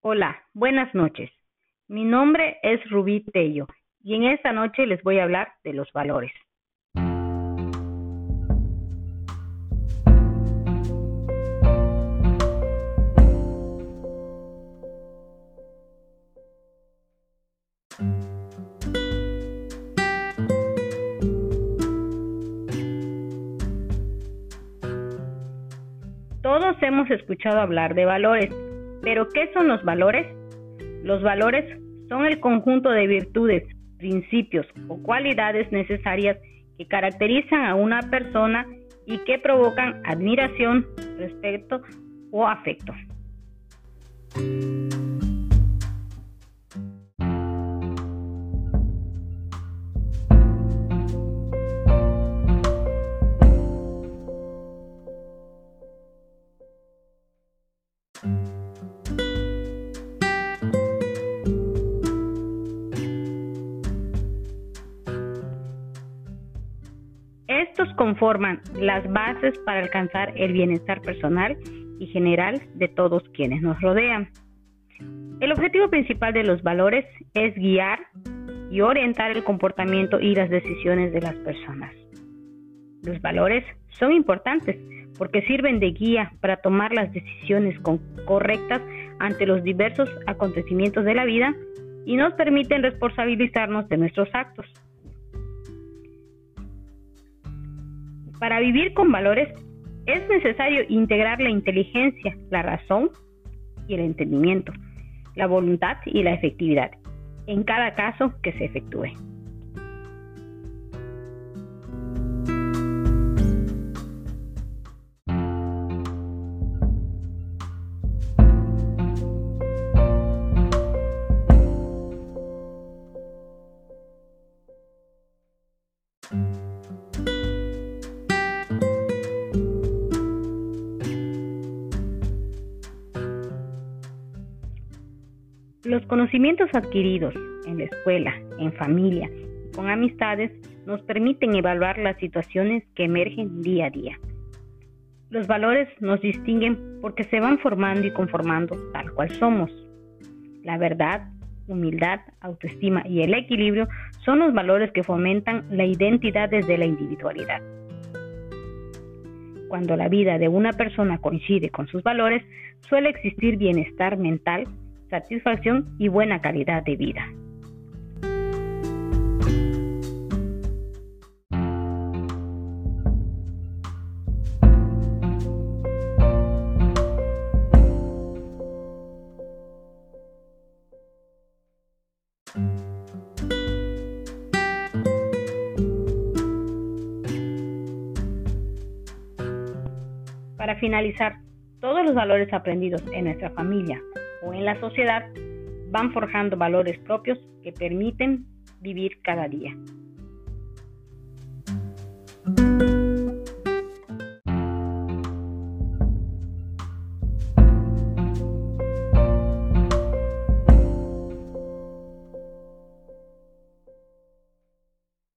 Hola, buenas noches. Mi nombre es Rubí Tello y en esta noche les voy a hablar de los valores. Todos hemos escuchado hablar de valores, pero ¿qué son los valores? Los valores son el conjunto de virtudes, principios o cualidades necesarias que caracterizan a una persona y que provocan admiración, respeto o afecto. Estos conforman las bases para alcanzar el bienestar personal y general de todos quienes nos rodean. El objetivo principal de los valores es guiar y orientar el comportamiento y las decisiones de las personas. Los valores son importantes porque sirven de guía para tomar las decisiones correctas ante los diversos acontecimientos de la vida y nos permiten responsabilizarnos de nuestros actos. Para vivir con valores es necesario integrar la inteligencia, la razón y el entendimiento, la voluntad y la efectividad en cada caso que se efectúe. Los conocimientos adquiridos en la escuela, en familia con amistades nos permiten evaluar las situaciones que emergen día a día. Los valores nos distinguen porque se van formando y conformando tal cual somos. La verdad, humildad, autoestima y el equilibrio son los valores que fomentan la identidad desde la individualidad. Cuando la vida de una persona coincide con sus valores, suele existir bienestar mental, satisfacción y buena calidad de vida. Para finalizar, todos los valores aprendidos en nuestra familia o en la sociedad van forjando valores propios que permiten vivir cada día.